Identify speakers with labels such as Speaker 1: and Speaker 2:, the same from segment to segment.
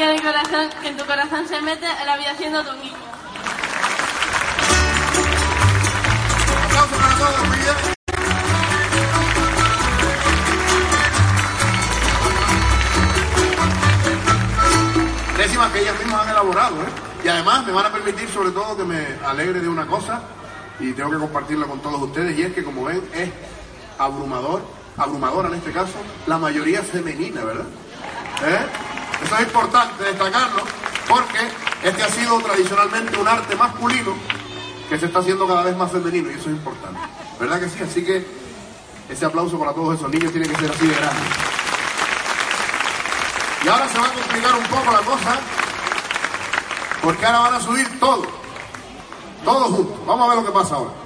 Speaker 1: que en, el corazón, que en tu corazón se mete en la vida siendo tu niño.
Speaker 2: Décimas que ellas mismas han elaborado, ¿eh? Y además me van a permitir sobre todo que me alegre de una cosa y tengo que compartirla con todos ustedes y es que como ven es abrumador, abrumadora en este caso, la mayoría femenina, ¿verdad? ¿Eh? Eso es importante destacarlo porque este ha sido tradicionalmente un arte masculino que se está haciendo cada vez más femenino y eso es importante. ¿Verdad que sí? Así que ese aplauso para todos esos niños tiene que ser así de grande. Y ahora se va a complicar un poco la cosa porque ahora van a subir todos. Todos juntos. Vamos a ver lo que pasa ahora.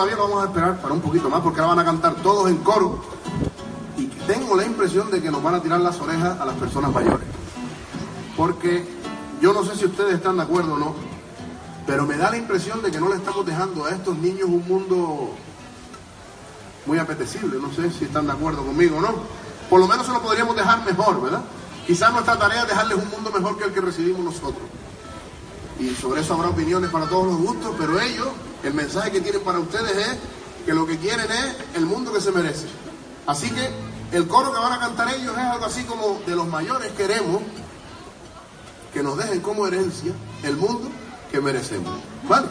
Speaker 3: Todavía vamos a esperar para un poquito más porque ahora van a cantar todos en coro. Y tengo la impresión de que nos van a tirar las orejas a las personas mayores. Porque yo no sé si ustedes están de acuerdo o no, pero me da la impresión de que no le estamos dejando a estos niños un mundo muy apetecible. No sé si están de acuerdo conmigo o no. Por lo menos se lo podríamos dejar mejor, ¿verdad? Quizás nuestra tarea es dejarles un mundo mejor que el que recibimos nosotros y sobre eso habrá opiniones para todos los gustos, pero ellos, el mensaje que tienen para ustedes es que lo que quieren es el mundo que se merece. Así que el coro que van a cantar ellos es algo así como de los mayores queremos que nos dejen como herencia el mundo que merecemos. ¿Vale?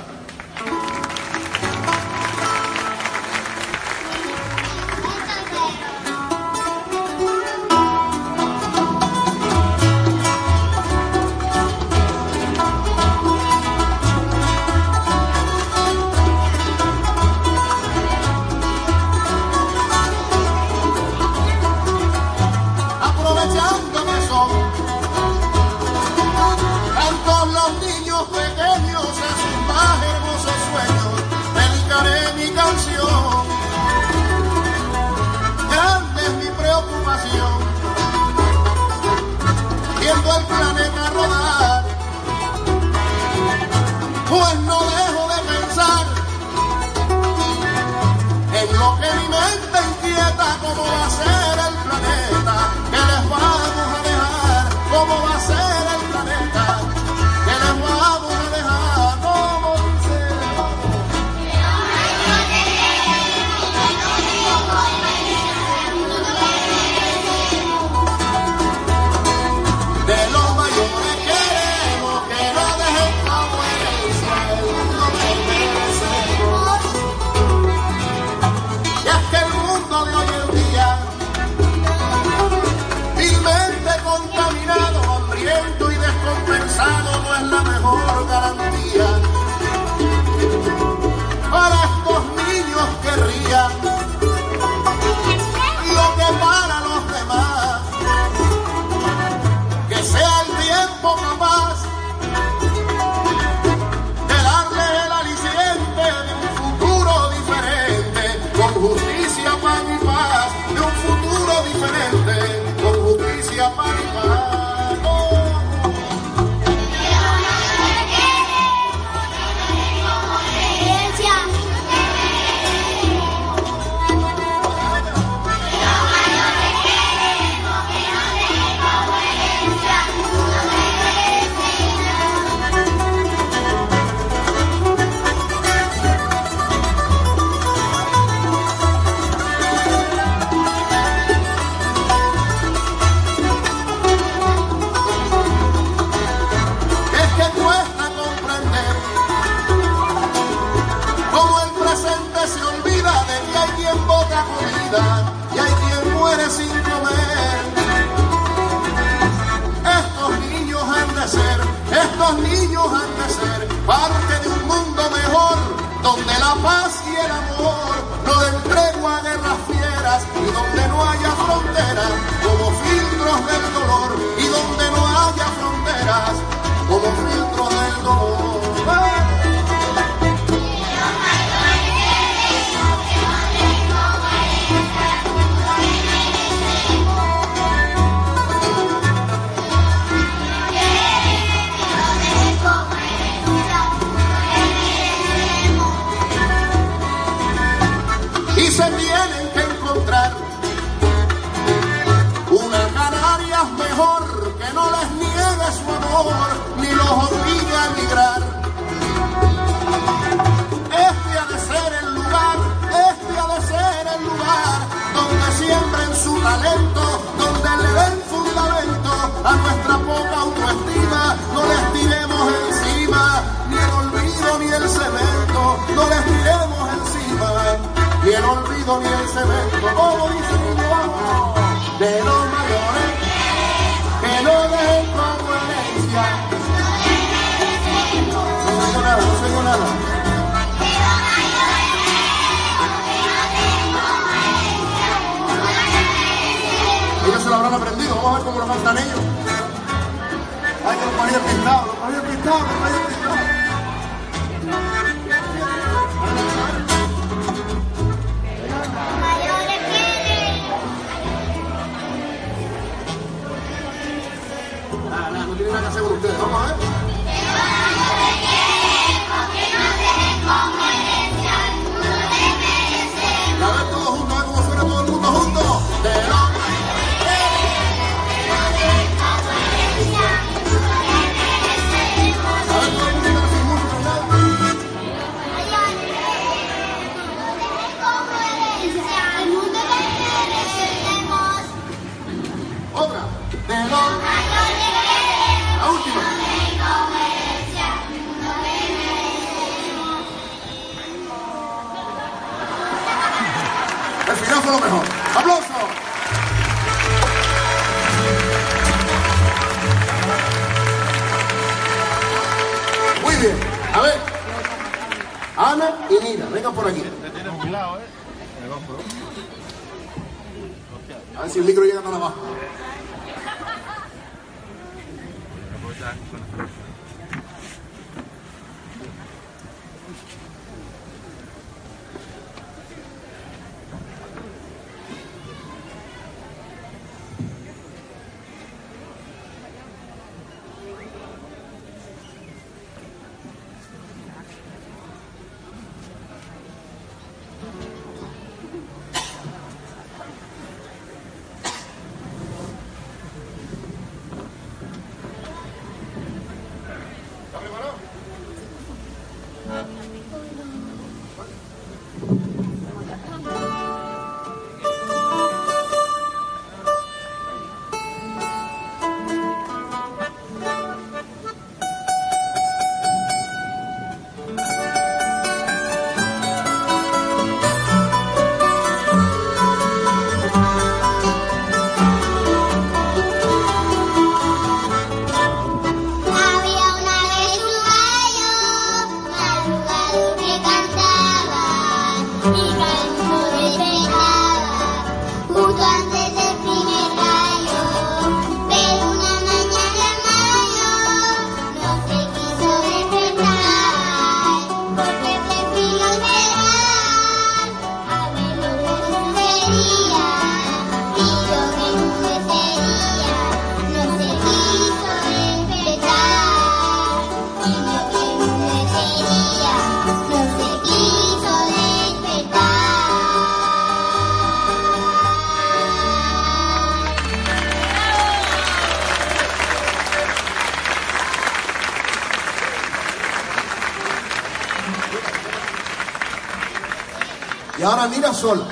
Speaker 3: Nina sola.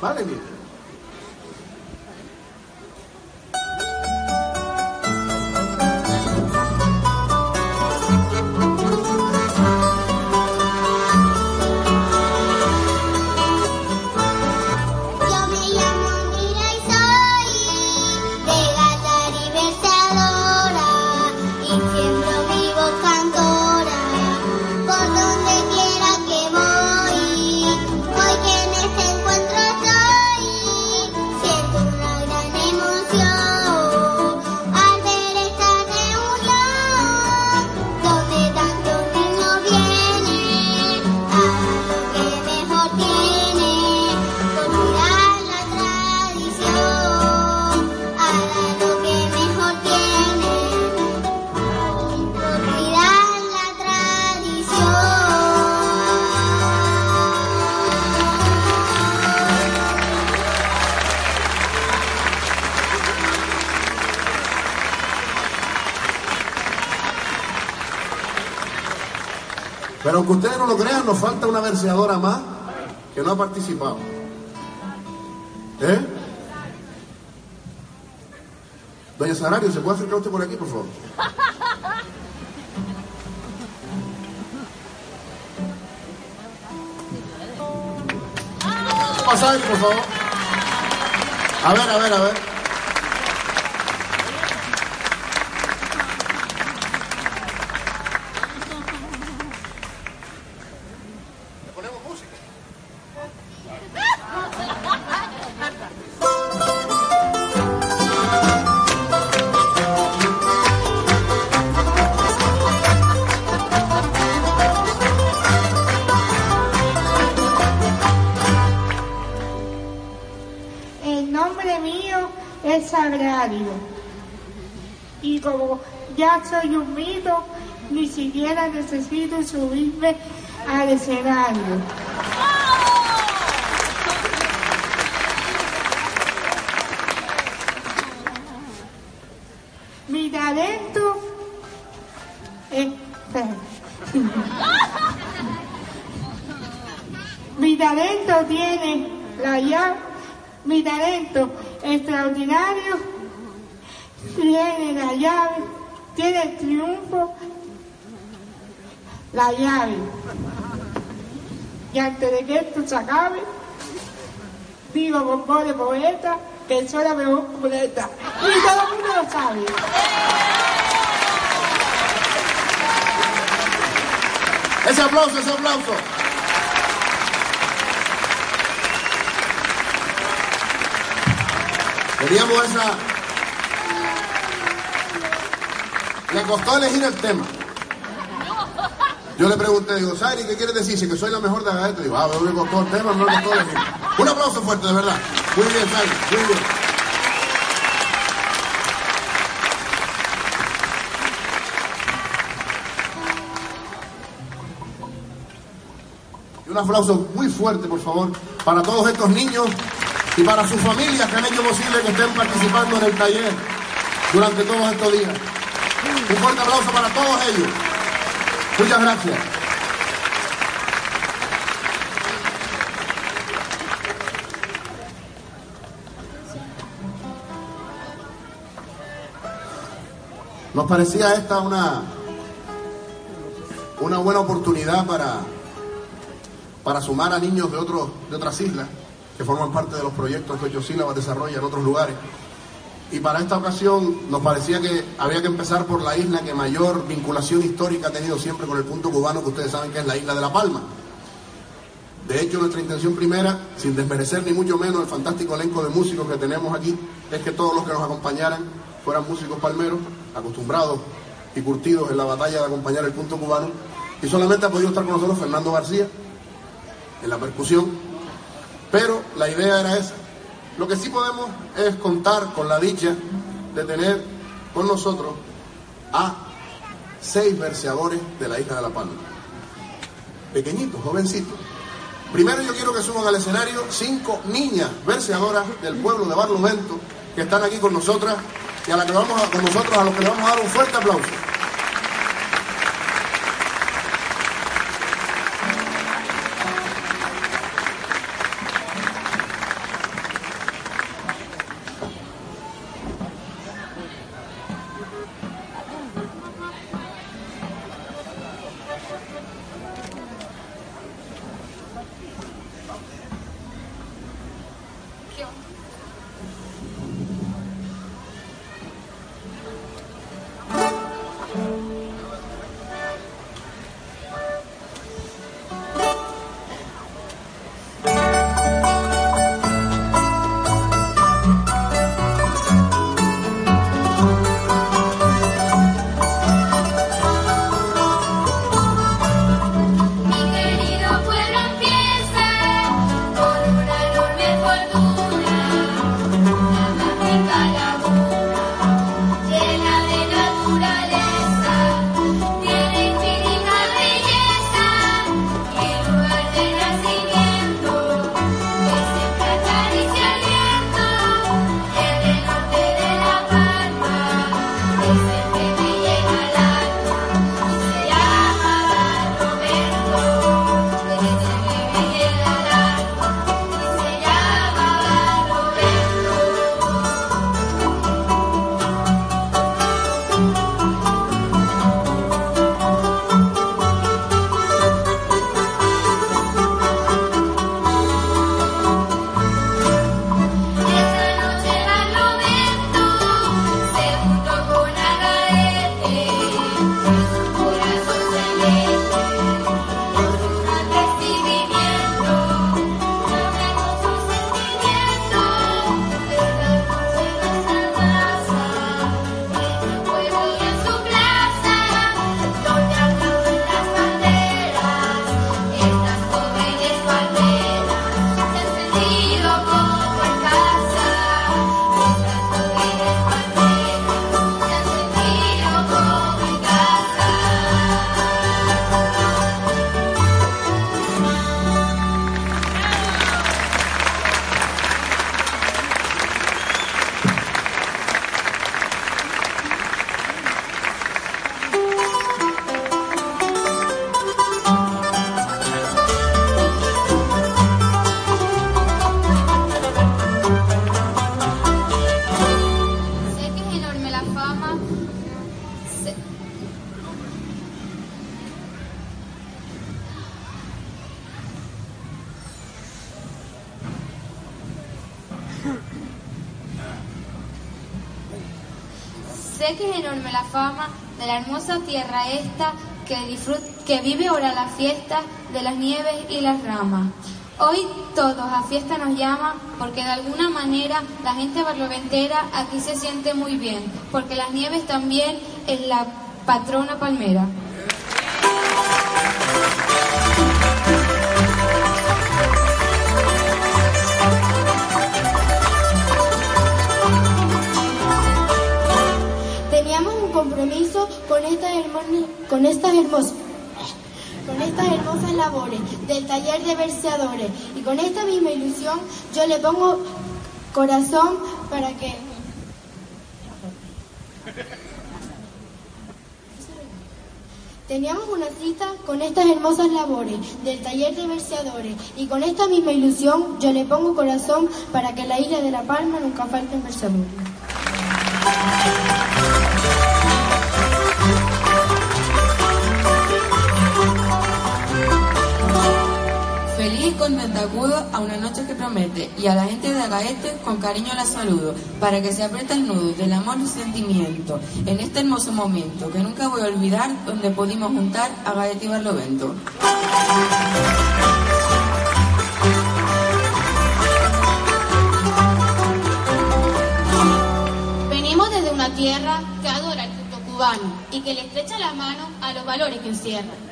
Speaker 3: Vale, Nina. Falta una verseadora más que no ha participado. ¿Eh? Doña Sarario, ¿se puede acercar usted por aquí, por favor? Pasar, por favor. A ver, a ver, a ver.
Speaker 4: Subirme al escenario. Mi talento es... Mi talento tiene la llave, mi talento extraordinario. Tiene la llave, tiene el triunfo, la llave. Y antes de que esto se acabe, digo con voz poeta que soy la mejor poeta. Y todo el mundo lo sabe.
Speaker 3: Ese aplauso, ese aplauso. Teníamos esa. Le costó elegir el tema. Yo le pregunté, digo, Sari, ¿qué quieres decir? Que soy la mejor de la Digo, ah, me costó el tema, no me costó elegir. Un aplauso fuerte, de verdad. Muy bien, Sari, muy bien. Y un aplauso muy fuerte, por favor, para todos estos niños y para sus familias que han hecho posible que estén participando en el taller durante todos estos días. Un fuerte aplauso para todos ellos. Muchas gracias. Nos parecía esta una, una buena oportunidad para, para sumar a niños de, otros, de otras islas que forman parte de los proyectos que Ochosílabas desarrolla en otros lugares. Y para esta ocasión nos parecía que había que empezar por la isla que mayor vinculación histórica ha tenido siempre con el punto cubano, que ustedes saben que es la isla de La Palma. De hecho, nuestra intención primera, sin desmerecer ni mucho menos el fantástico elenco de músicos que tenemos aquí, es que todos los que nos acompañaran fueran músicos palmeros, acostumbrados y curtidos en la batalla de acompañar el punto cubano. Y solamente ha podido estar con nosotros Fernando García en la percusión, pero la idea era esa. Lo que sí podemos es contar con la dicha de tener con nosotros a seis verseadores de la isla de La Palma. Pequeñitos, jovencitos. Primero yo quiero que suban al escenario cinco niñas verseadoras del pueblo de Barlovento que están aquí con nosotras y a la que vamos con nosotros a los que le vamos a dar un fuerte aplauso.
Speaker 5: Fama de la hermosa tierra esta que, que vive ahora la fiesta de las nieves y las ramas. Hoy todos a fiesta nos llaman porque de alguna manera la gente barloventera aquí se siente muy bien, porque las nieves también es la patrona palmera.
Speaker 6: Con estas hermosas, con estas hermosas labores del taller de verseadores y con esta misma ilusión yo le pongo corazón para que Teníamos una cita con estas hermosas labores del taller de verseadores y con esta misma ilusión yo le pongo corazón para que en la isla de La Palma nunca falten versadores.
Speaker 7: Contenta acudo a una noche que promete y a la gente de Agaete con cariño la saludo para que se apriete el nudo del amor y sentimiento en este hermoso momento que nunca voy a olvidar donde pudimos juntar a Gaete y Barlovento.
Speaker 8: Venimos desde una tierra que adora el culto cubano y que le estrecha la mano a los valores que encierra.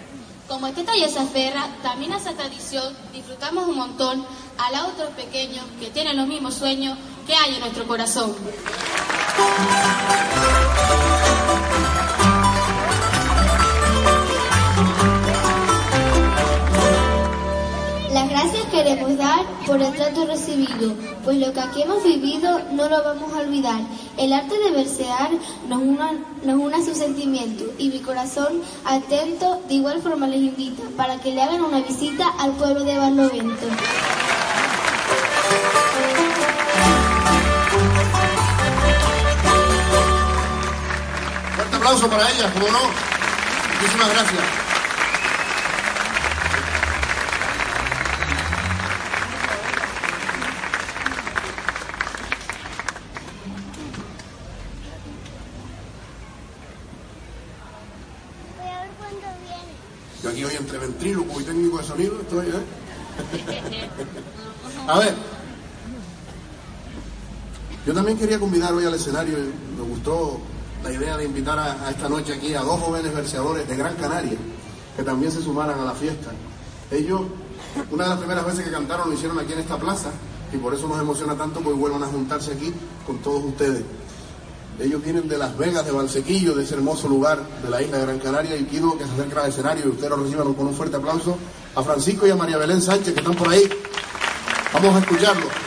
Speaker 8: Como este taller se aferra también a esa tradición, disfrutamos un montón lado de otros pequeños que tienen los mismos sueños que hay en nuestro corazón.
Speaker 6: Queremos dar por el trato recibido, pues lo que aquí hemos vivido no lo vamos a olvidar. El arte de versear nos una, nos une a su sentimiento y mi corazón atento de igual forma les invita para que le hagan una visita al pueblo de Barlovento.
Speaker 3: Fuerte aplauso para ella, como no. Muchísimas gracias. ¿Eh? A ver. Yo también quería convidar hoy al escenario, me gustó la idea de invitar a, esta noche aquí a dos jóvenes verseadores de Gran Canaria, que también se sumaran a la fiesta. Ellos, una de las primeras veces que cantaron lo hicieron aquí en esta plaza, y por eso nos emociona tanto, porque vuelvan a juntarse aquí con todos ustedes. Ellos vienen de Las Vegas, de Valsequillo, de ese hermoso lugar de la isla de Gran Canaria, y pido que se acerquen al escenario y ustedes lo reciban con un fuerte aplauso a Francisco y a María Belén Sánchez, que están por ahí. Vamos a escucharlo.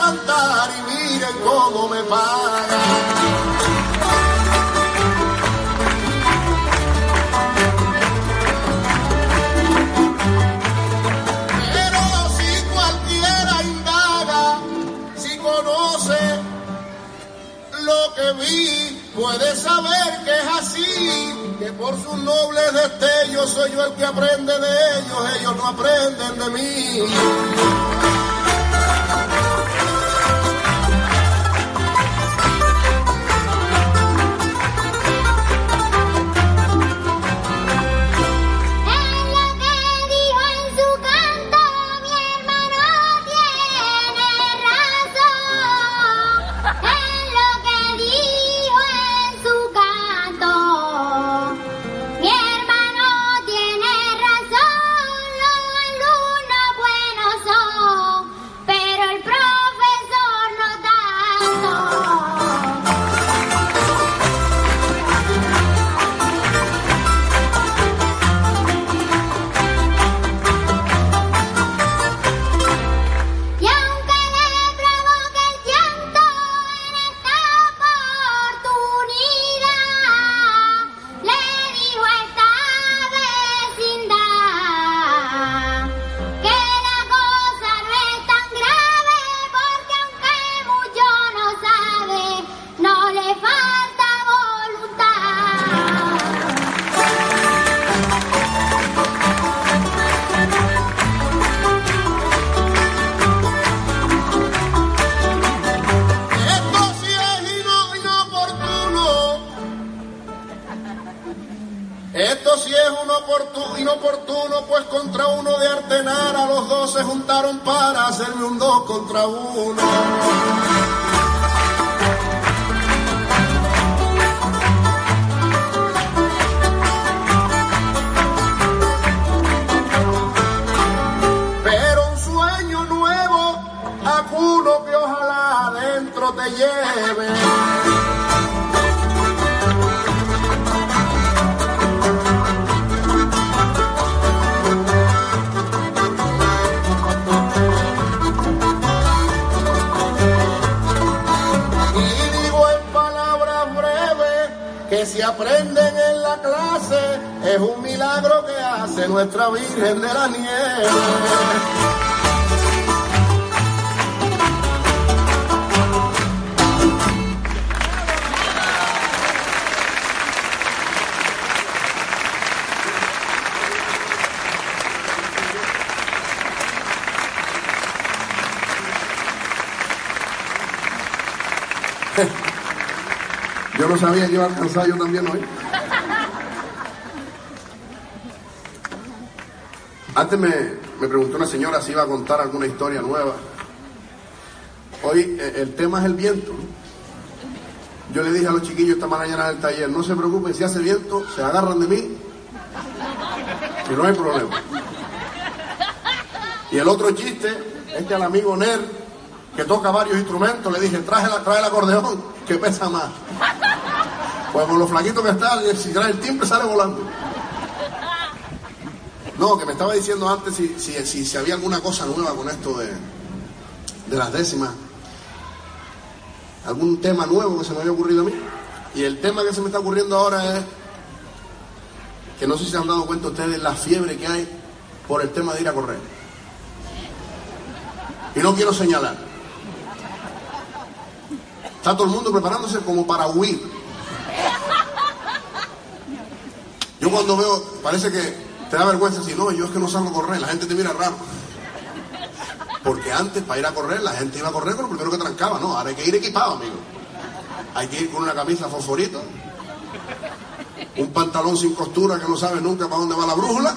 Speaker 2: Cantar y miren cómo me paga. Pero si cualquiera indaga, si conoce lo que vi, puede saber que es así, que por sus nobles destellos soy yo el que aprende de ellos, ellos no aprenden de mí. Oportu- inoportuno, pues contra uno de Artenar a los dos se juntaron para hacerme un dos contra uno. Pero un sueño nuevo, acuno que ojalá adentro te lleve. Se aprenden en la clase es un milagro que hace nuestra Virgen de la Nieve.
Speaker 3: No sabía que iba a alcanzar yo también hoy. Antes me, me preguntó una señora si iba a contar alguna historia nueva. Hoy eh, el tema es el viento. Yo le dije a los chiquillos esta mañana en el taller, no se preocupen, si hace viento, se agarran de mí y no hay problema. Y el otro chiste es que al amigo Ner, que toca varios instrumentos, le dije, trae el acordeón, que pesa más. Pues con lo flaquito que está, si trae el timbre sale volando. No, que me estaba diciendo antes si, si, si, había alguna cosa nueva con esto de, de las décimas. Algún tema nuevo que se me había ocurrido a mí. Y el tema que se me está ocurriendo ahora es que no sé si se han dado cuenta ustedes la fiebre que hay por el tema de ir a correr. Y no quiero señalar. Está todo el mundo preparándose como para huir. Yo cuando veo, parece que te da vergüenza si no, yo es que no salgo a correr, la gente te mira raro. Porque antes para ir a correr, la gente iba a correr con lo primero que trancaba, no, ahora hay que ir equipado, amigo. Hay que ir con una camisa fosforita, un pantalón sin costura que no sabe nunca para dónde va la brújula,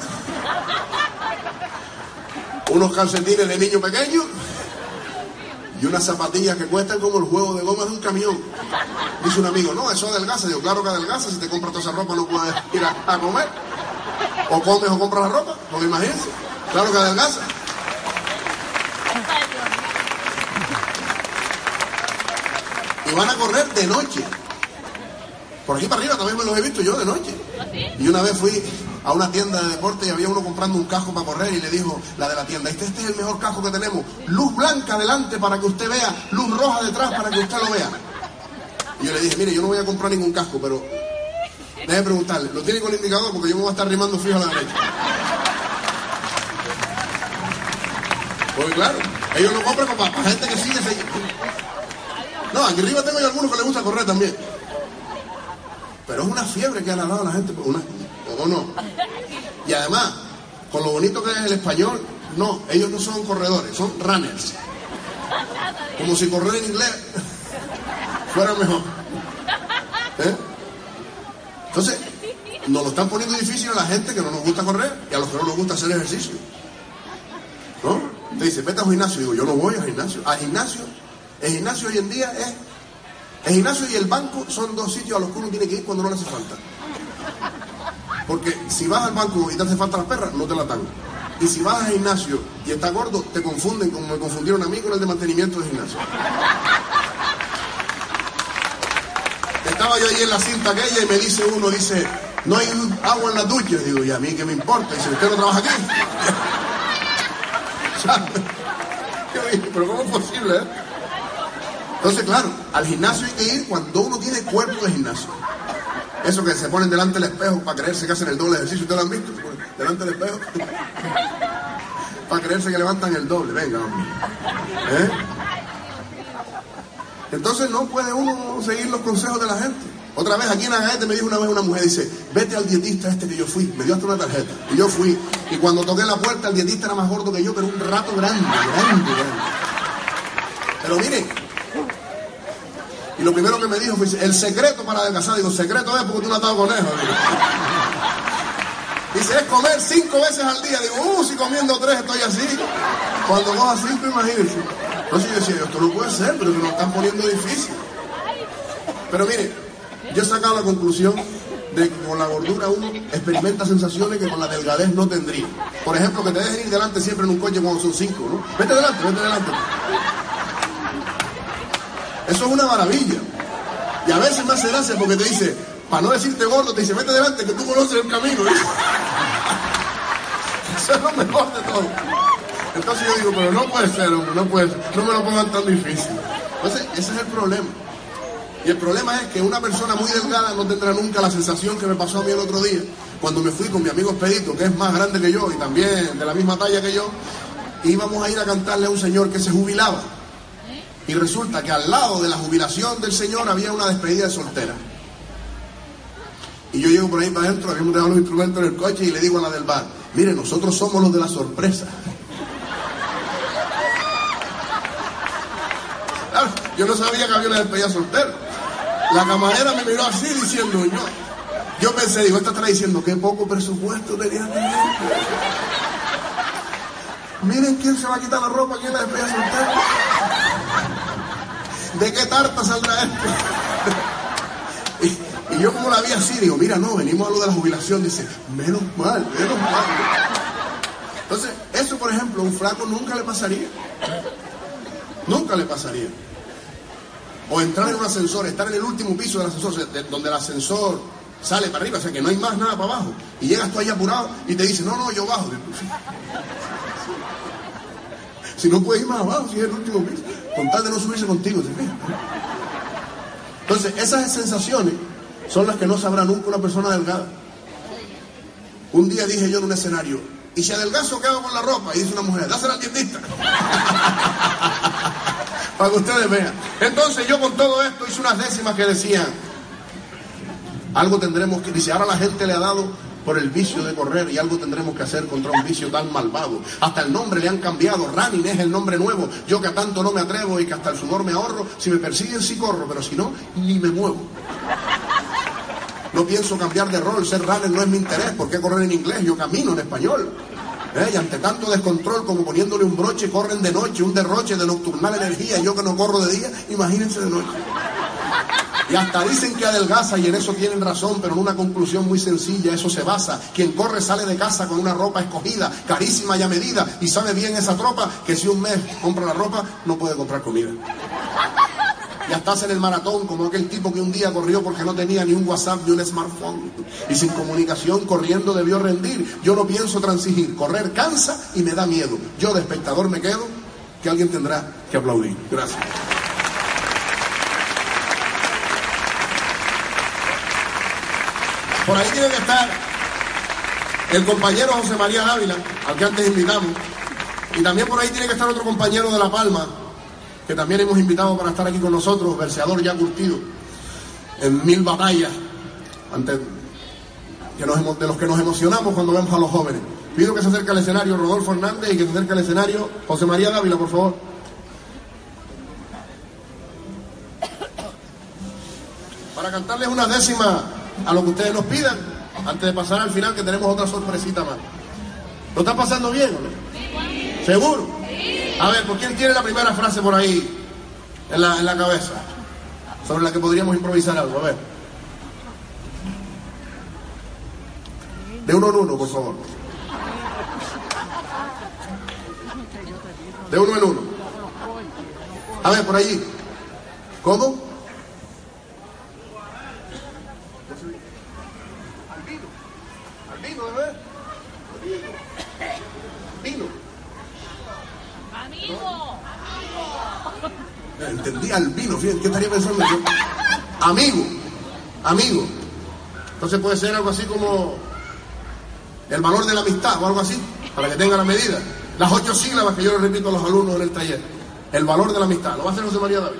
Speaker 3: unos calcetines de niño pequeño y unas zapatillas que cuestan como el juego de goma de un camión. Dice un amigo, no, eso adelgaza. Digo, claro que adelgaza, si te compras toda esa ropa no puedes ir a, a comer. O comes o compras la ropa, porque imagínense. Claro que adelgaza. Y van a correr de noche. Por aquí para arriba también me los he visto yo de noche. Y una vez fui a una tienda de deporte y había uno comprando un casco para correr y le dijo la de la tienda, este, este es el mejor casco que tenemos, luz blanca adelante para que usted vea, luz roja detrás para que usted lo vea. Y yo le dije, mire, yo no voy a comprar ningún casco, pero déjeme preguntarle, ¿lo tiene con indicador? Porque yo me voy a estar rimando fijo a la derecha. Pues claro, ellos lo compran para, para gente que sigue ese- No, aquí arriba tengo yo algunos que les gusta correr también. Pero es una fiebre que han dado a la gente, una, ¿o no? Y además, con lo bonito que es el español, no, ellos no son corredores, son runners. Como si correr en inglés fuera mejor. ¿Eh? Entonces, nos lo están poniendo difícil a la gente que no nos gusta correr y a los que no nos gusta hacer ejercicio. ¿No? Te dice, vete al gimnasio. Digo, yo no voy al gimnasio. Al gimnasio, el gimnasio hoy en día es. El gimnasio y el banco son dos sitios a los que uno tiene que ir cuando no le hace falta. Porque si vas al banco y te hace falta las perras, no te las dan. Y si vas al gimnasio y estás gordo, te confunden como me confundieron a mí con el de mantenimiento del gimnasio. Estaba yo ahí en la cinta aquella y me dice uno, dice, no hay agua en la ducha. Digo, ¿y a mí qué me importa? Dice, ¿usted no trabaja aquí? Yo dije, pero ¿cómo es posible? eh? Entonces, claro, al gimnasio hay que ir cuando uno tiene cuerpo de gimnasio. Eso que se ponen delante del espejo para creerse que hacen el doble ejercicio, ¿ustedes lo han visto? Delante del espejo. para creerse que levantan el doble, venga, hombre. ¿Eh? Entonces no puede uno seguir los consejos de la gente. Otra vez aquí en Agaete me dijo una vez una mujer, dice, vete al dietista este que yo fui, me dio hasta una tarjeta. Y yo fui. Y cuando toqué la puerta, el dietista era más gordo que yo, pero un rato grande, grande, grande. Pero miren, lo primero que me dijo fue, el secreto para adelgazar, digo, secreto es porque tú no has dado conejo. Dice, es comer cinco veces al día. Digo, uh, si comiendo tres estoy así. Cuando coja cinco, imagínense. Entonces yo decía, esto no puede ser, pero que nos están poniendo difícil. Pero mire, yo he sacado la conclusión de que con la gordura uno experimenta sensaciones que con la delgadez no tendría. Por ejemplo, que te dejen ir delante siempre en un coche cuando son cinco, ¿no? Vete delante, vete delante. Eso es una maravilla. Y a veces me hace gracia porque te dice, para no decirte gordo, te dice, vete delante que tú conoces el camino. Eso es lo mejor de todo. Entonces yo digo, pero no puede ser, hombre, no puede ser, no me lo pongan tan difícil. Entonces, ese es el problema. Y el problema es que una persona muy delgada no tendrá nunca la sensación que me pasó a mí el otro día, cuando me fui con mi amigo Expedito, que es más grande que yo y también de la misma talla que yo, íbamos a ir a cantarle a un señor que se jubilaba. Y resulta que al lado de la jubilación del señor había una despedida de soltera. Y yo llego por ahí para adentro, habíamos dejado los instrumentos en el coche y le digo a la del bar, mire, nosotros somos los de la sorpresa. Yo no sabía que había una despedida soltera. La camarera me miró así diciendo, yo, yo pensé, digo, esta está diciendo, qué poco presupuesto tenía. Miren quién se va a quitar la ropa aquí en la despedida soltera. ¿De qué tarta saldrá esto? Y, yo como la vi así, digo, mira, no, venimos a lo de la jubilación. Dice, menos mal, menos mal. Entonces, eso, por ejemplo, a un flaco nunca le pasaría. Nunca le pasaría. O entrar en un ascensor, estar en el último piso del ascensor, donde el ascensor sale para arriba, o sea que no hay más nada para abajo. Y llegas tú ahí apurado y te dice, no, no, yo bajo. Si no puedes ir más abajo, si es el último piso, con tal de no subirse contigo, ¿te fijas? Entonces, esas sensaciones son las que no sabrá nunca una persona delgada. Un día dije yo en un escenario, ¿y si adelgazo qué hago con la ropa? Y dice una mujer, dásela al dietista. Para que ustedes vean. Entonces yo con todo esto hice unas décimas que decían, algo tendremos que, dice, ahora la gente le ha dado por el vicio de correr y algo tendremos que hacer contra un vicio tan malvado. Hasta el nombre le han cambiado, Running es el nombre nuevo. Yo que a tanto no me atrevo y que hasta el sudor me ahorro, si me persiguen sí corro, pero si no, ni me muevo. No pienso cambiar de rol, ser runner no es mi interés, ¿por qué correr en inglés? Yo camino en español. ¿Eh? Y ante tanto descontrol como poniéndole un broche, corren de noche, un derroche de nocturnal energía, yo que no corro de día, imagínense de noche. Y hasta dicen que adelgaza y en eso tienen razón, pero en una conclusión muy sencilla, eso se basa. Quien corre sale de casa con una ropa escogida, carísima y a medida, y sabe bien esa tropa que si un mes compra la ropa, no puede comprar comida. Ya estás en el maratón como aquel tipo que un día corrió porque no tenía ni un WhatsApp ni un smartphone. Y sin comunicación corriendo debió rendir. Yo no pienso transigir. Correr cansa y me da miedo. Yo de espectador me quedo que alguien tendrá que aplaudir. Gracias. Por ahí tiene que estar el compañero José María Dávila, al que antes invitamos. Y también por ahí tiene que estar otro compañero de La Palma, que también hemos invitado para estar aquí con nosotros, verseador ya curtido en mil batallas, que de los que nos emocionamos cuando vemos a los jóvenes. Pido que se acerque al escenario Rodolfo Hernández y que se acerque al escenario José María Dávila, por favor. Para cantarles una décima a lo que ustedes nos pidan, antes de pasar al final, que tenemos otra sorpresita más. ¿Lo está pasando bien no? ¿Seguro? A ver, ¿por quién tiene la primera frase por ahí en la, en la cabeza? Sobre la que podríamos improvisar algo, a ver. De uno en uno, por favor. De uno en uno. A ver, por allí. ¿Cómo? Albino, bebé. Vino. Entendí albino, fíjate, ¿qué estaría pensando yo? Amigo, amigo. Entonces puede ser algo así como el valor de la amistad o algo así, para que tenga la medida. Las ocho sílabas que yo le repito a los alumnos en el taller. El valor de la amistad. Lo va a hacer José María David.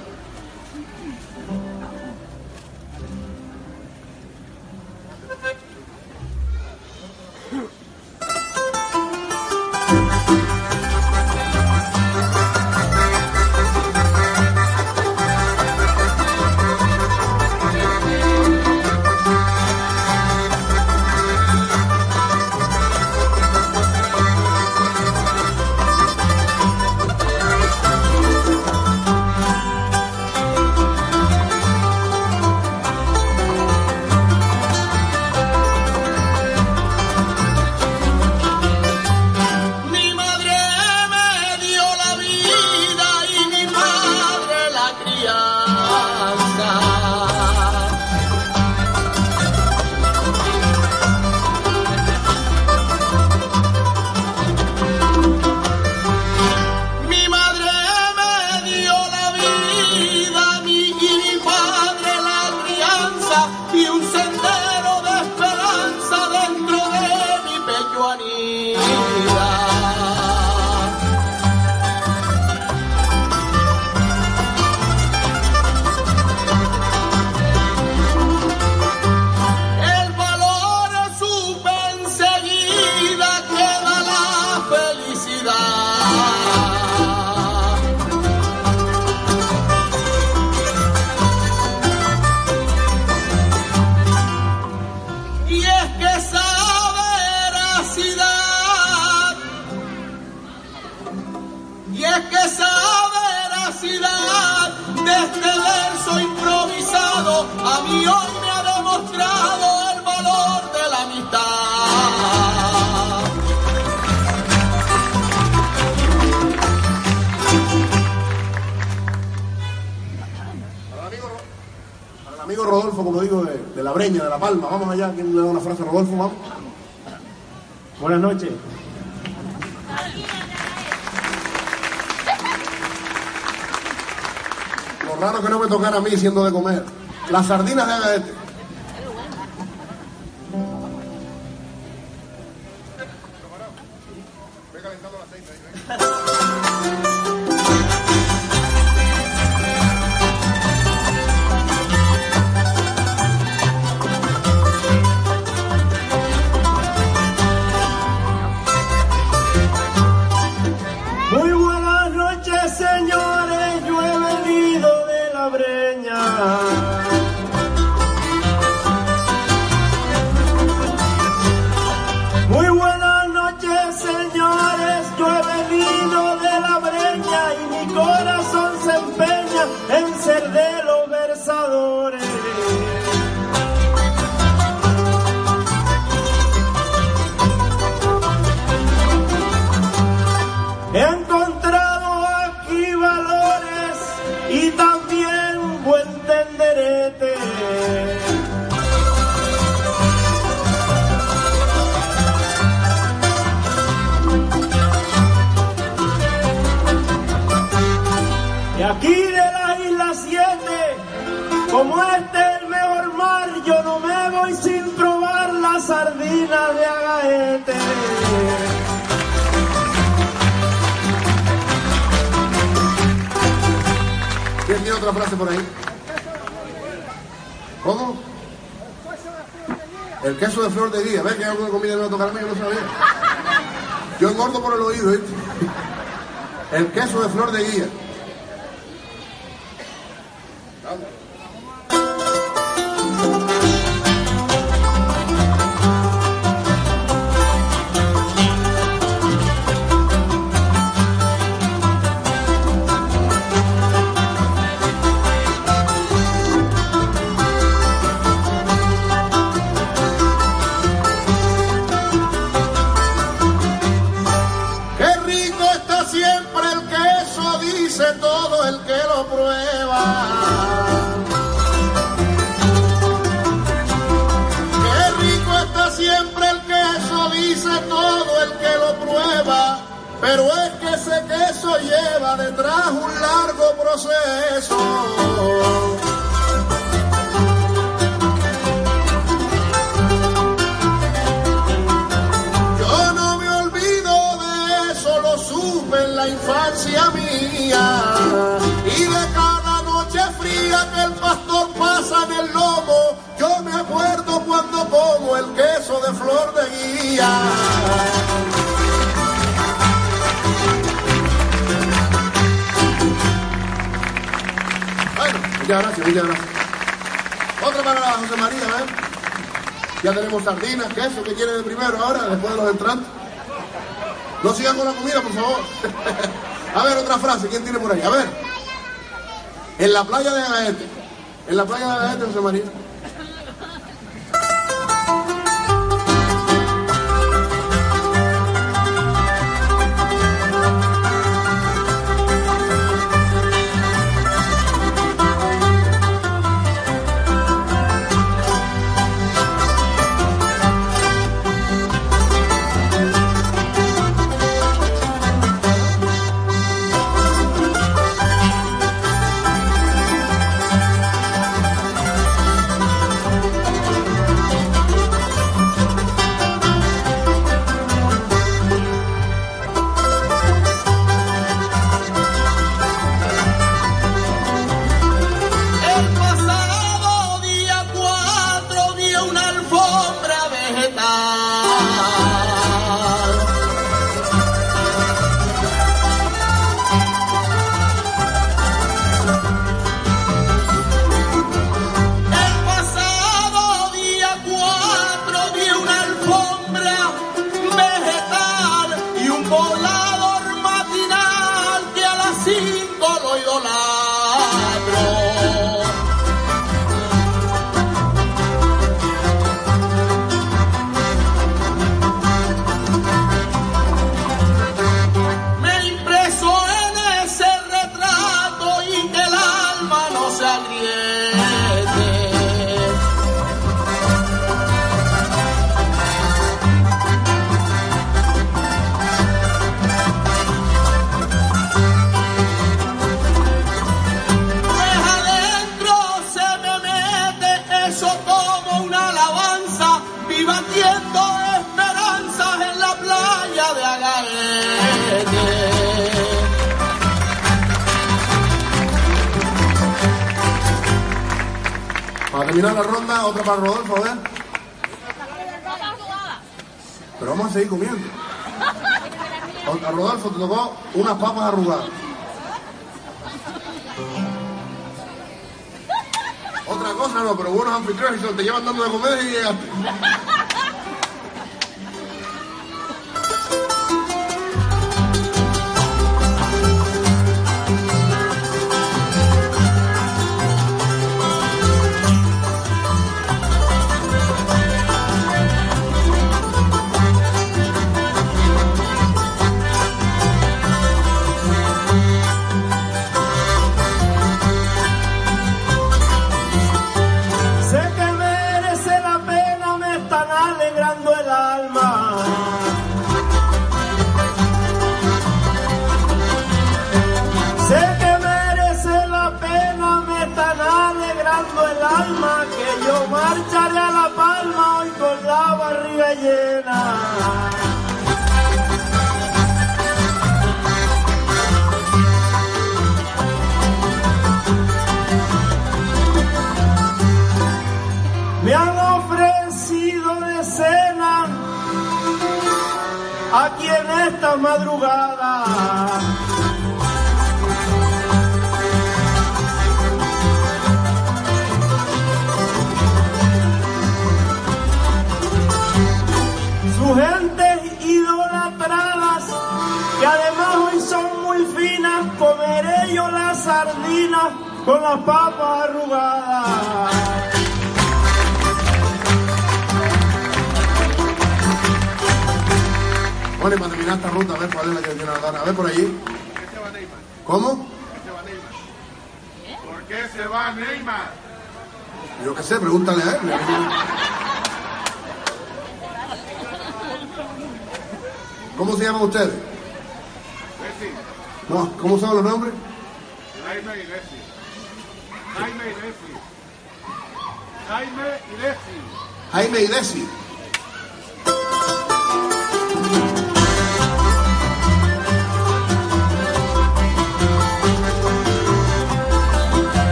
Speaker 3: Siendo de comer. Las sardinas de por ahí. ¿Cómo? El queso de flor de día. ¿Ves que hay algo de comida que me tocarme? Yo no sabía. Yo engordo por el oído, ¿eh? El queso de flor de guía. sé quién tiene por ahí. A ver. En la playa de Gaete. En la playa de Gaete, José María. Honorable Minute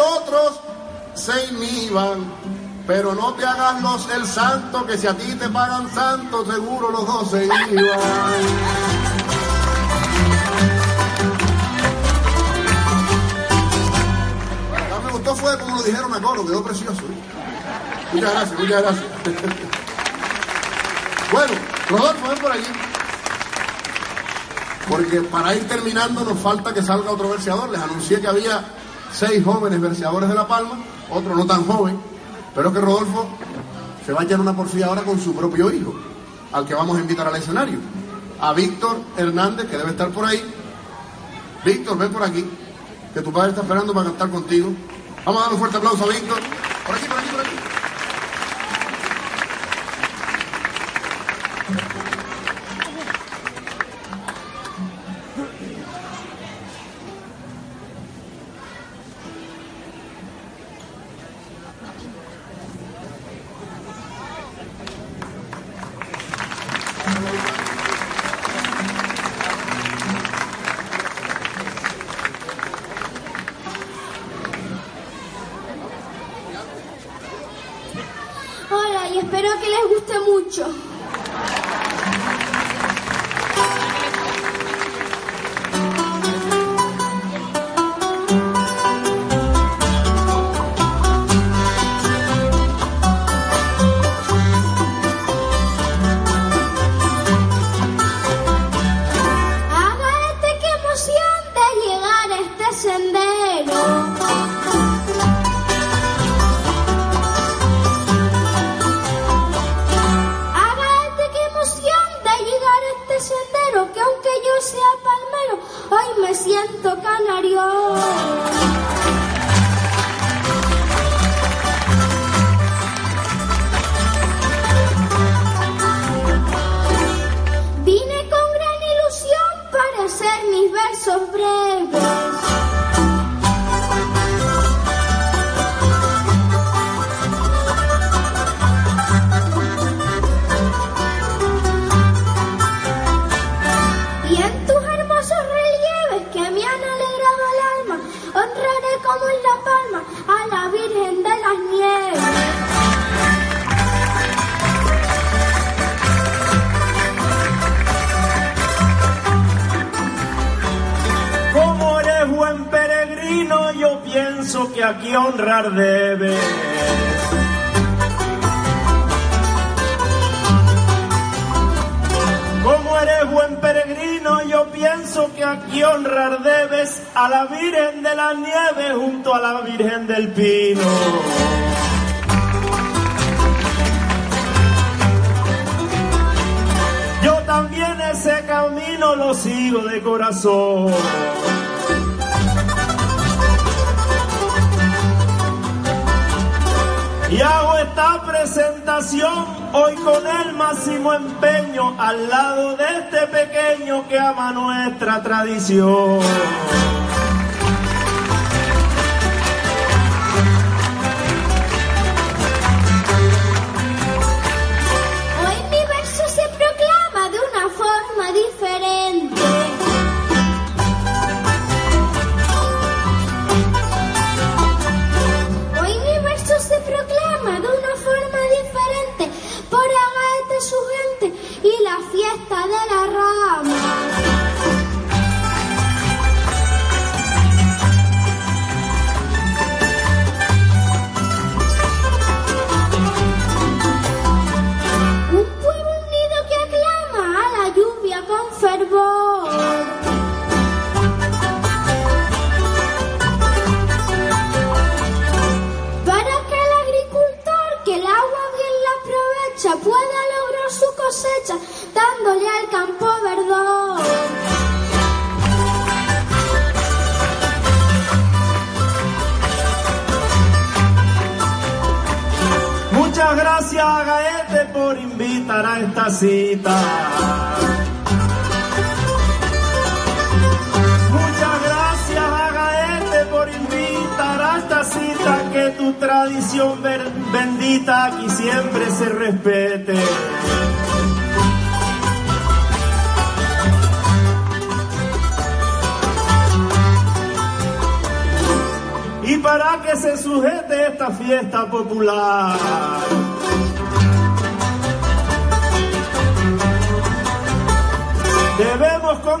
Speaker 3: otros se inhiban. Pero no te hagas los el santo, que si a ti te pagan santo, seguro los dos se iban.
Speaker 6: Lo que me gustó fue como lo dijeron a coro, quedó precioso. ¿eh? Muchas gracias, muchas gracias. bueno, Rodolfo, ven por allí. Porque para ir terminando nos falta que salga otro verseador. Les anuncié que había seis jóvenes verseadores de La Palma, otro no tan joven, pero que Rodolfo se va a echar una porfía ahora con su propio hijo, al que vamos a invitar al escenario. A Víctor Hernández, que debe estar por ahí. Víctor, ven por aquí, que tu padre está esperando para cantar contigo. Vamos a dar un fuerte aplauso a Víctor. Por aquí, por aquí, por aquí.
Speaker 9: Aquí honrar debes. Como eres buen peregrino, yo pienso que aquí honrar debes a la Virgen de la Nieve junto a la Virgen del Pino. Yo también ese camino lo sigo de corazón. Y hago esta presentación hoy con el máximo empeño al lado de este pequeño que ama nuestra tradición.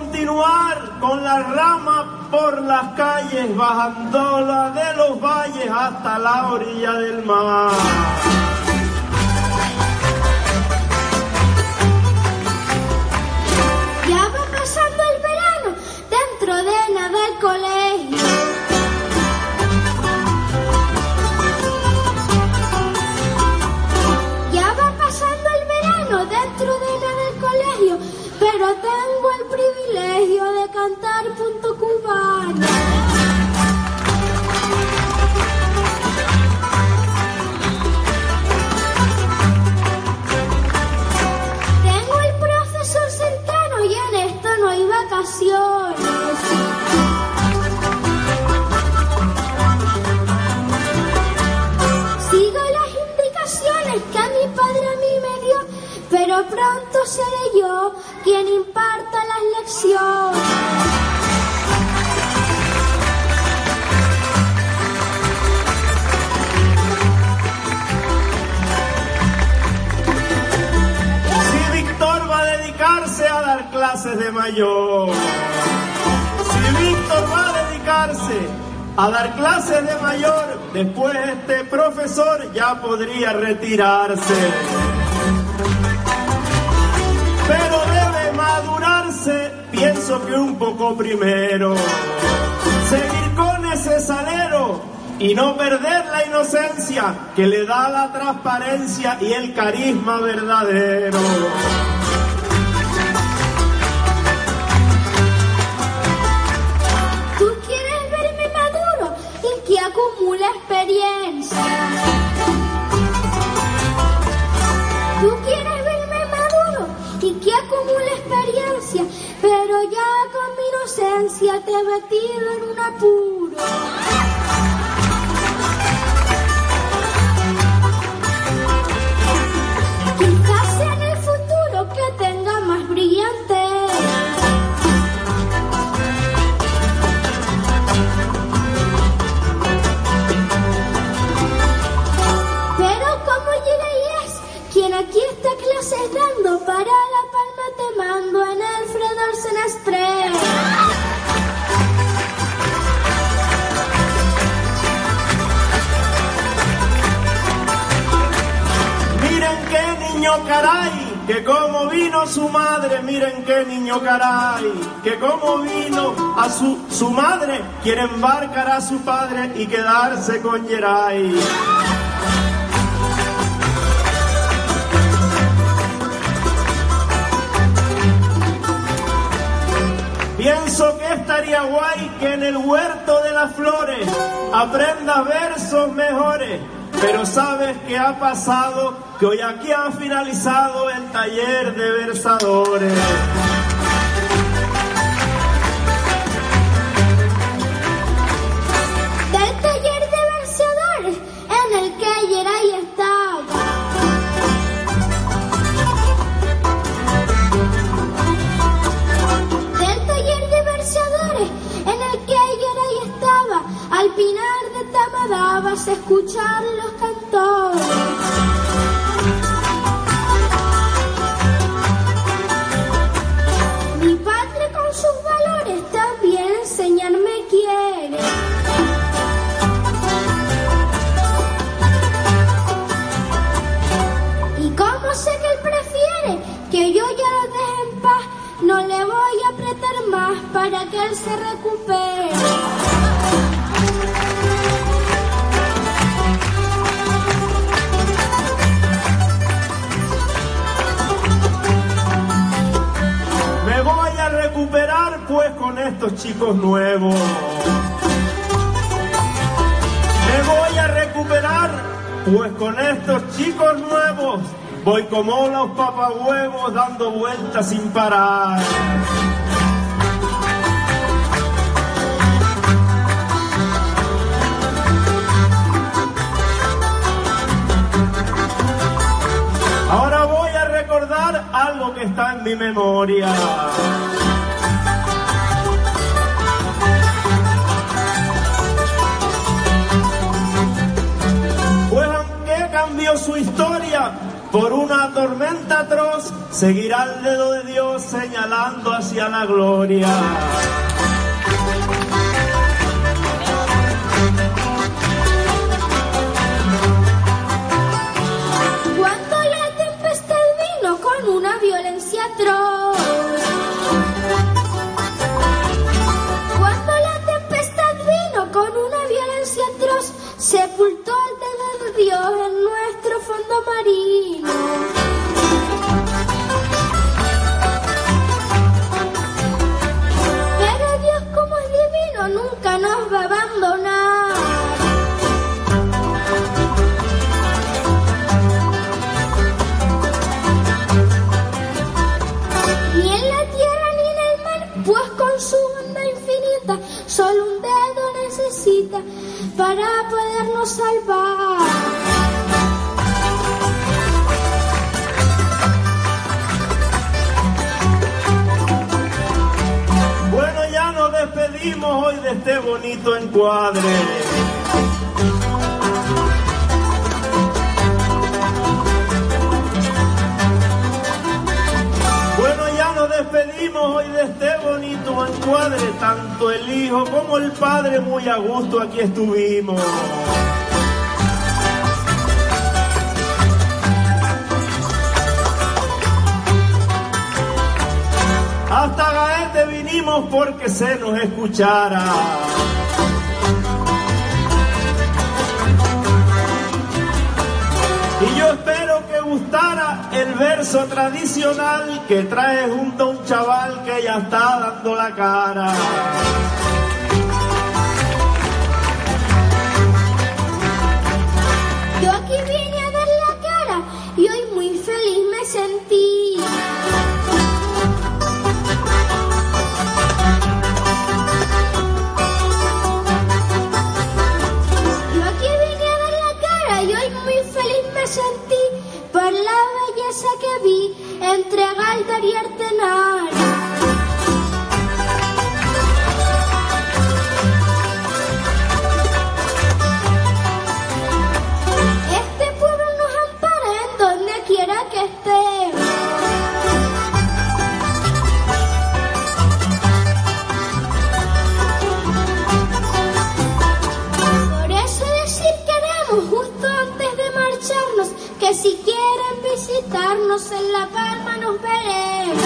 Speaker 9: Continuar con la rama por las calles, bajándola de los valles hasta la orilla del mar.
Speaker 6: Cantar punto cubano. Tengo el profesor cercano y en esto no hay vacaciones. Sigo las indicaciones que a mi padre a mí me dio, pero pronto seré yo quien imparta las lecciones.
Speaker 9: De mayor, si Víctor va a dedicarse a dar clases de mayor, después este profesor ya podría retirarse. Pero debe madurarse, pienso que un poco primero. Seguir con ese salero y no perder la inocencia que le da la transparencia y el carisma verdadero.
Speaker 6: Inocencia te he metido en un apuro. Que como
Speaker 9: vino su madre, miren qué niño caray, que como vino a su, su madre, quiere embarcar a su padre y quedarse con Geray. Pienso que estaría guay que en el huerto de las flores aprendas versos mejores. Pero sabes qué ha pasado, que hoy aquí ha finalizado el taller de versadores.
Speaker 6: Tamadabas escuchar los cantores. Mi padre con sus valores también enseñarme quiere. Y como sé que él prefiere que yo ya lo deje en paz, no le voy a apretar más para que él se recupere.
Speaker 9: Estos chicos nuevos. Me voy a recuperar pues con estos chicos nuevos. Voy como los papahuevos dando vueltas sin parar. Ahora voy a recordar algo que está en mi memoria. Por una tormenta atroz, seguirá el dedo de Dios señalando hacia la gloria. Este bonito encuadre. Bueno, ya nos despedimos hoy de este bonito encuadre. Tanto el hijo como el padre muy a gusto aquí estuvimos. Porque se nos escuchara. Y yo espero que gustara el verso tradicional que trae junto a un chaval que ya está dando la cara.
Speaker 6: Que si quieren visitarnos en La Palma veremos.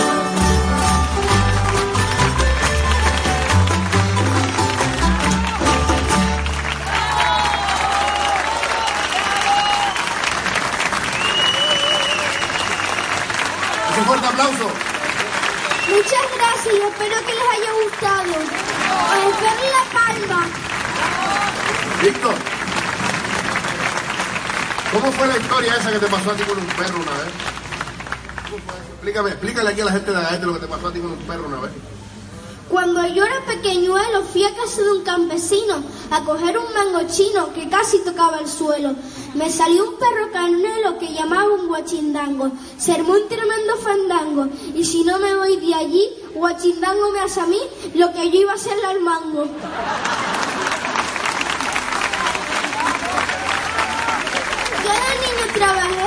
Speaker 3: Un fuerte aplauso.
Speaker 6: Muchas gracias y espero que les haya gustado. Os espero en La Palma.
Speaker 3: Víctor. ¿Cómo fue la historia esa que te pasó a ti con un perro una vez? Explícame, explícale aquí a la gente de Agaete lo que te pasó a ti con un perro una vez.
Speaker 6: Cuando yo era pequeñuelo fui a casa de un campesino a coger un mango chino que casi tocaba el suelo. Me salió un perro carnelo que llamaba un guachindango. Se armó un tremendo fandango. Y si no me voy de allí, guachindango me hace a mí lo que yo iba a hacerle al mango. Yo de niño trabajé.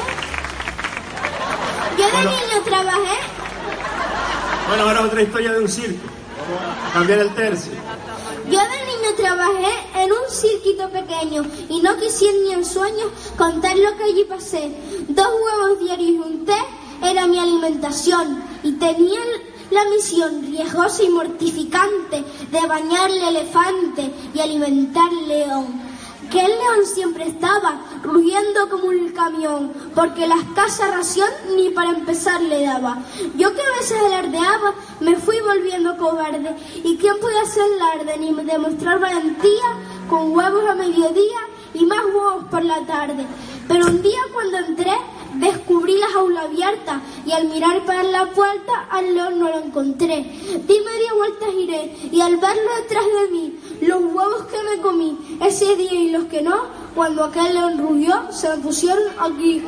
Speaker 6: Yo de niño trabajé
Speaker 9: Bueno, ahora otra historia de un circo. Vamos a cambiar el tercio.
Speaker 6: Yo de niño trabajé en un cirquito pequeño y no quisiera ni en sueños contar lo que allí pasé. Dos huevos diarios y un té era mi alimentación y tenía la misión riesgosa y mortificante de bañar el elefante y alimentar león. Que el león siempre estaba rugiendo como un camión, porque la escasa ración ni para empezar le daba. Yo que a veces alardeaba, me fui volviendo cobarde. ¿Y quién puede hacer alarde ni demostrar valentía con huevos a mediodía y más huevos por la tarde? Pero un día cuando entré, descubrí la jaula abierta y al mirar para la puerta al león no lo encontré. Di media vuelta giré y al verlo detrás de mí, los huevos que me comí ese día y los que no, cuando aquel león rugió, se me pusieron aquí.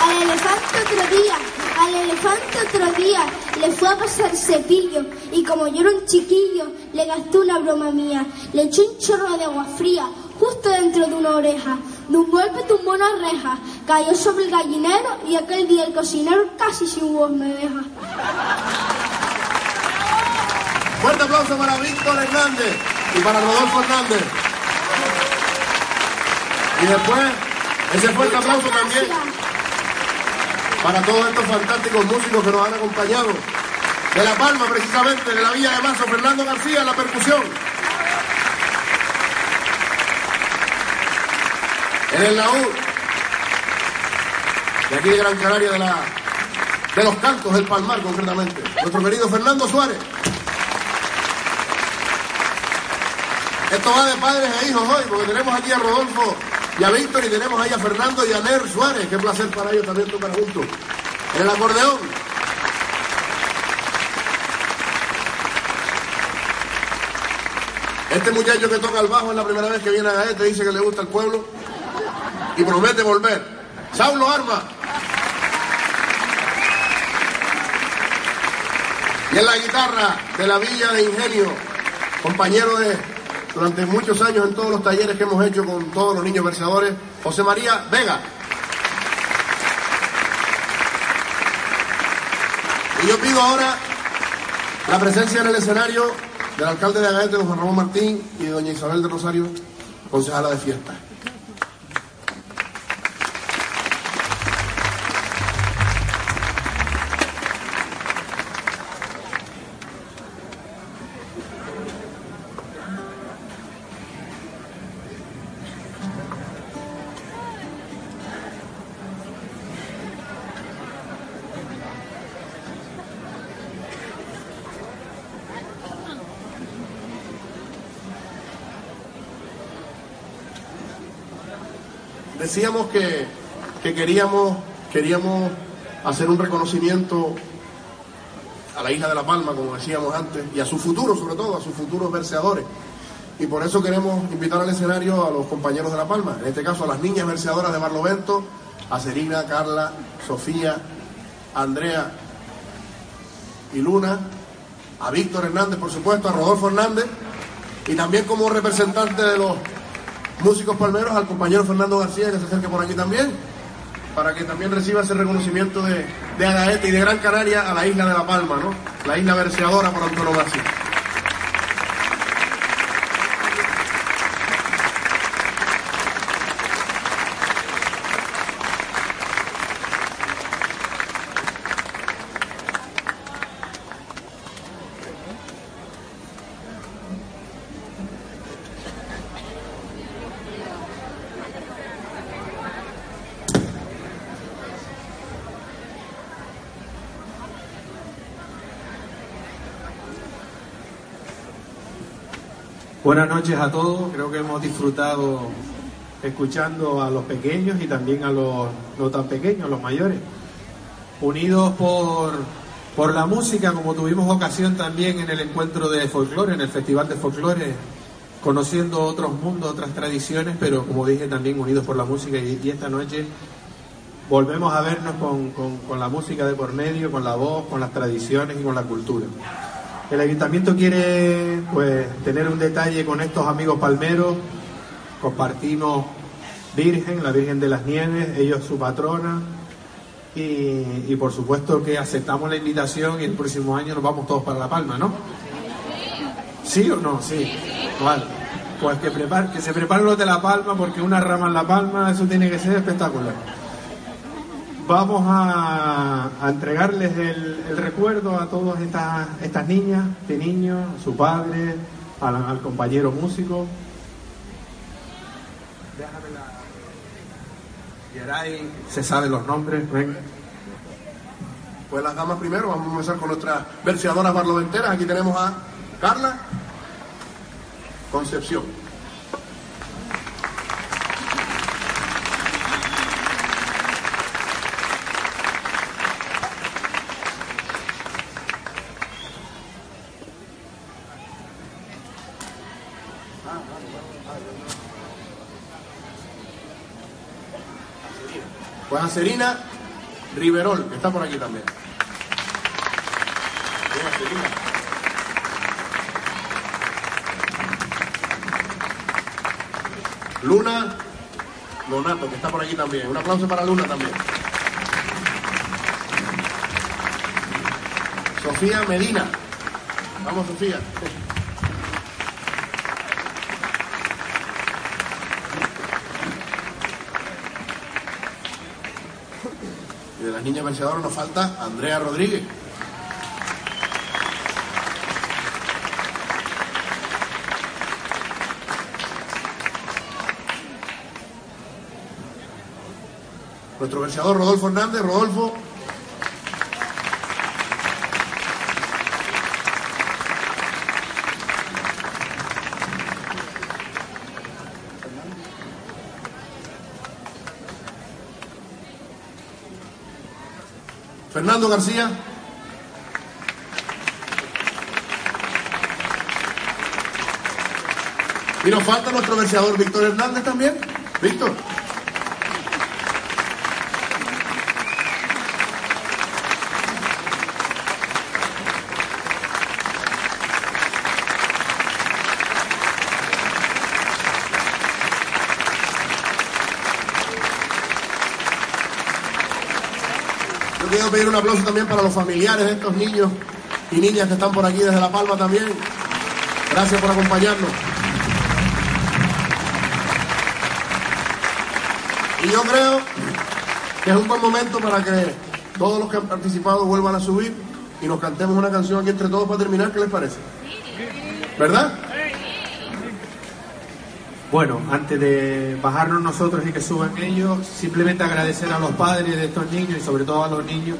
Speaker 6: Al elefante otro día, al elefante otro día, le fue a pasar cepillo y como yo era un chiquillo, le gasté una broma mía. Le eché un chorro de agua fría justo dentro de una oreja. De un golpe tumbó una reja, cayó sobre el gallinero y aquel día el cocinero casi sin huevos me deja.
Speaker 3: Fuerte aplauso para Víctor Hernández y para Rodolfo Hernández. Y después, ese fuerte aplauso también para todos estos fantásticos músicos que nos han acompañado. De La Palma, precisamente, de la Villa de Mazo, Fernando García la percusión. En el laúd. De aquí de Gran Canaria, de, la, de los cantos del Palmar, concretamente. Nuestro querido Fernando Suárez. Esto va de padres e hijos hoy, porque tenemos aquí a Rodolfo y a Víctor y tenemos ahí a Fernando y a Ner Suárez. Qué placer para ellos también tocar juntos. En el acordeón. Este muchacho que toca el bajo es la primera vez que viene a Gaete, dice que le gusta el pueblo y promete volver. Saulo Arma. Y en la guitarra de la Villa de Ingenio, compañero de durante muchos años en todos los talleres que hemos hecho con todos los niños versadores, José María Vega. Y yo pido ahora la presencia en el escenario del alcalde de Agaete, don Ramón Martín, y doña Isabel de Rosario, concejala de fiesta. Decíamos que, que queríamos, queríamos hacer un reconocimiento a la isla de La Palma, como decíamos antes, y a su futuro, sobre todo, a sus futuros verseadores. Y por eso queremos invitar al escenario a los compañeros de La Palma, en este caso a las niñas verseadoras de Barlovento, a Serina, Carla, Sofía, Andrea y Luna, a Víctor Hernández, por supuesto, a Rodolfo Hernández, y también como representante de los músicos palmeros al compañero Fernando García, que se acerque por aquí también, para que también reciba ese reconocimiento de, de Agaete y de Gran Canaria a la isla de La Palma, ¿no? La isla verseadora por antonomasia.
Speaker 10: Buenas noches a todos, creo que hemos disfrutado escuchando a los pequeños y también a los no tan pequeños, los mayores, unidos por, por la música, como tuvimos ocasión también en el encuentro de folclore, en el Festival de Folclore, conociendo otros mundos, otras tradiciones, pero como dije también unidos por la música. Y, esta noche volvemos a vernos con- con la música de por medio, con la voz, con las tradiciones y con la cultura. El ayuntamiento quiere pues tener un detalle con estos amigos palmeros. Compartimos Virgen, la Virgen de las Nieves, ellos su patrona. Y, y por supuesto que aceptamos la invitación y el próximo año nos vamos todos para La Palma, ¿no? ¿Sí o no? Sí. Vale. Pues que, prepar, que se preparen los de La Palma porque una rama en La Palma, eso tiene que ser espectacular. Vamos a, entregarles el, recuerdo a todas estas, niñas, este niño, a su padre, al, compañero músico. Déjame la... Se saben los nombres, ven.
Speaker 3: Pues las damas primero, vamos a comenzar con nuestras verseadoras barloventeras. Aquí tenemos a Carla Concepción. A Serina Riverol, que está por aquí también. Luna Donato, que está por aquí también. Un aplauso para Luna también. Sofía Medina. Vamos, Sofía. Y de las niñas verseadoras nos falta Andrea Rodríguez. Nuestro verseador Rodolfo Hernández. Rodolfo. García. Y nos falta nuestro verseador Víctor Hernández también. Víctor. Yo quiero pedir un también para los familiares de estos niños y niñas que están por aquí desde La Palma también. Gracias por acompañarnos. Y yo creo que es un buen momento para que todos los que han participado vuelvan a subir y nos cantemos una canción aquí entre todos para terminar. ¿Qué les parece? ¿Verdad?
Speaker 10: Bueno, antes de bajarnos nosotros y que suban ellos, simplemente agradecer a los padres de estos niños y sobre todo a los niños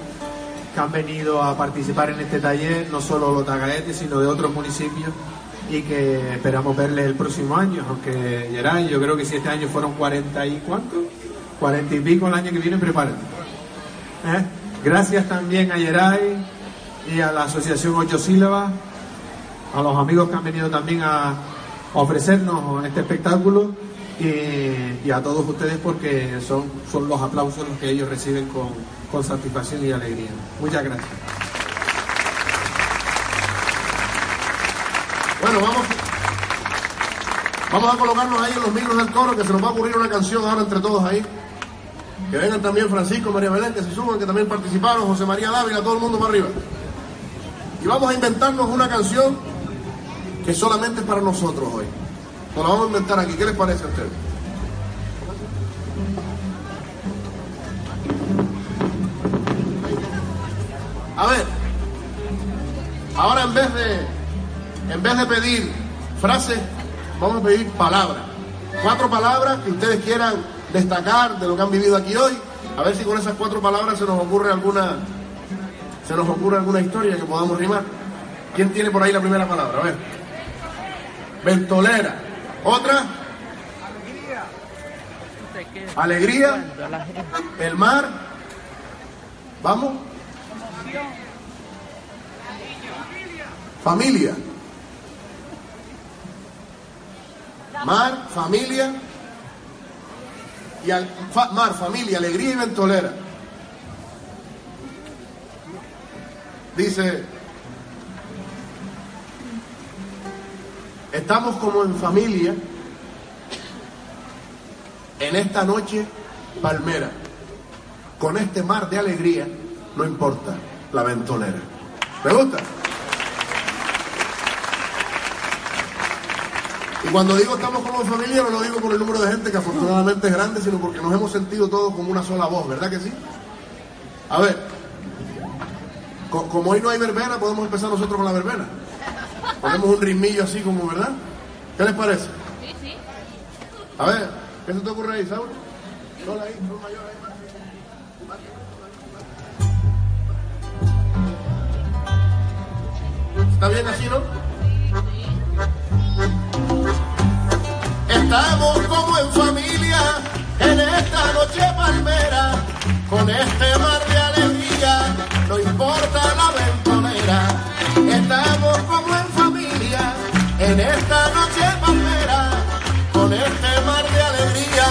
Speaker 10: que han venido a participar en este taller, no solo los tagaetes, sino de otros municipios y que esperamos verles el próximo año, aunque Geray, yo creo que si este año fueron 40 y cuánto, 40 y pico el año que viene, prepárense. ¿Eh? Gracias también a Geray y a la Asociación Ocho Sílabas, a los amigos que han venido también a ofrecernos este espectáculo y, a todos ustedes porque son, son los aplausos los que ellos reciben con, con satisfacción y alegría. Muchas gracias.
Speaker 3: Bueno, vamos. Vamos a colocarnos ahí en los micros del coro, que se nos va a ocurrir una canción ahora entre todos ahí. Que vengan también Francisco, María Belén, que se suban, que también participaron, José María Dávila, todo el mundo para arriba. Y vamos a inventarnos una canción que solamente es para nosotros hoy. Nos la vamos a inventar aquí. ¿Qué les parece a ustedes? A ver, ahora en vez de en vez de pedir frases, vamos a pedir palabras. Cuatro palabras que ustedes quieran destacar de lo que han vivido aquí hoy. A ver si con esas cuatro palabras se nos ocurre alguna se nos ocurre alguna historia que podamos rimar. ¿Quién tiene por ahí la primera palabra? A ver.
Speaker 11: Ventolera. Otra. Alegría. El mar. Vamos. Familia. Mar, familia. Y al, mar, familia, alegría y ventolera. Dice, estamos como en familia en esta noche palmera, con este mar de alegría, no importa la ventolera. ¿Me gusta? Y cuando digo estamos como en familia, no lo digo por el número de gente que afortunadamente es grande, sino porque nos hemos sentido todos como una sola voz, ¿verdad que sí? A ver, co- como hoy no hay verbena, podemos empezar nosotros con la verbena. Ponemos un ritmillo así como, ¿verdad? ¿Qué les parece?
Speaker 12: Sí, sí.
Speaker 11: A ver, ¿qué se te ocurre ahí, Saúl? Sol ahí, sol mayor ahí. ¿Está bien así, no?
Speaker 3: Estamos como en familia en esta noche palmera, con este mar de alegría, no importa la ventonera. Estamos como en familia en esta noche palmera, con este mar de alegría.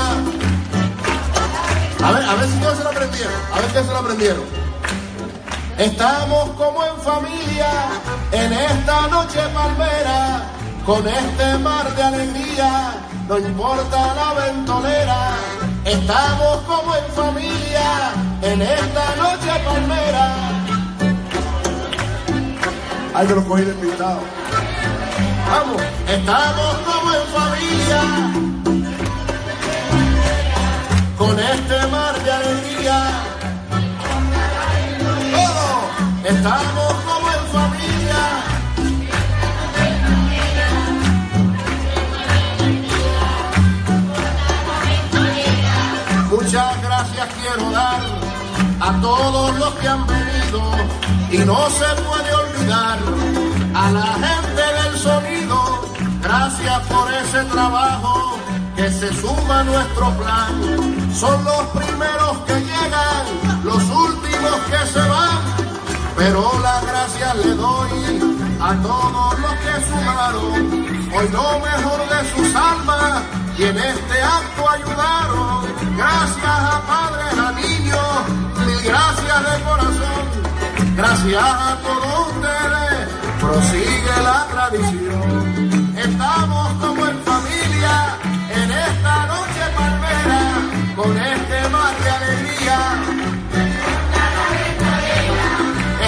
Speaker 11: A ver, a ver si todos se lo aprendieron. A ver si se lo aprendieron.
Speaker 3: Estamos como en familia en esta noche palmera, con este mar de alegría, no importa la ventonera. Estamos como en familia en esta noche palmera.
Speaker 11: Ay, que los cogí despistado.
Speaker 3: Vamos, estamos como en familia con este mar de alegría. Todo, estamos como en familia. Muchas gracias quiero dar a todos los que han venido y no se puede olvidar a la gente. Gracias por ese trabajo que se suma a nuestro plan. Son los primeros que llegan, los últimos que se van. Pero las gracias le doy a todos los que sumaron hoy lo mejor de sus almas y en este acto ayudaron. Gracias a padres, a niños, mil gracias de corazón. Gracias a todos ustedes, prosigue la tradición. Estamos como en familia en esta noche palmera, con este mar de alegría.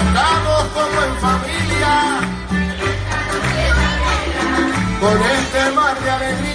Speaker 3: Estamos como en familia, con este mar de alegría.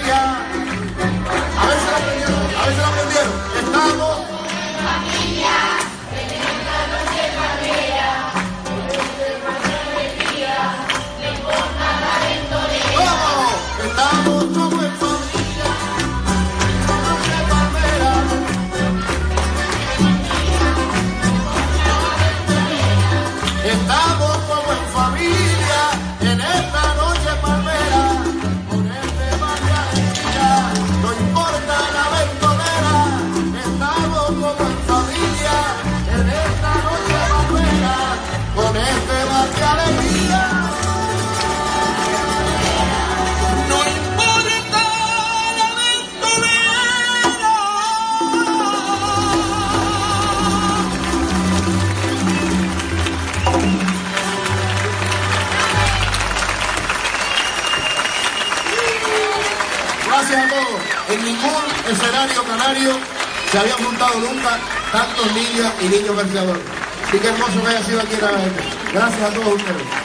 Speaker 3: En ningún escenario canario se habían juntado nunca tantos niñas y niños verseadores. Así que hermoso que haya sido aquí la gente. Gracias a todos ustedes.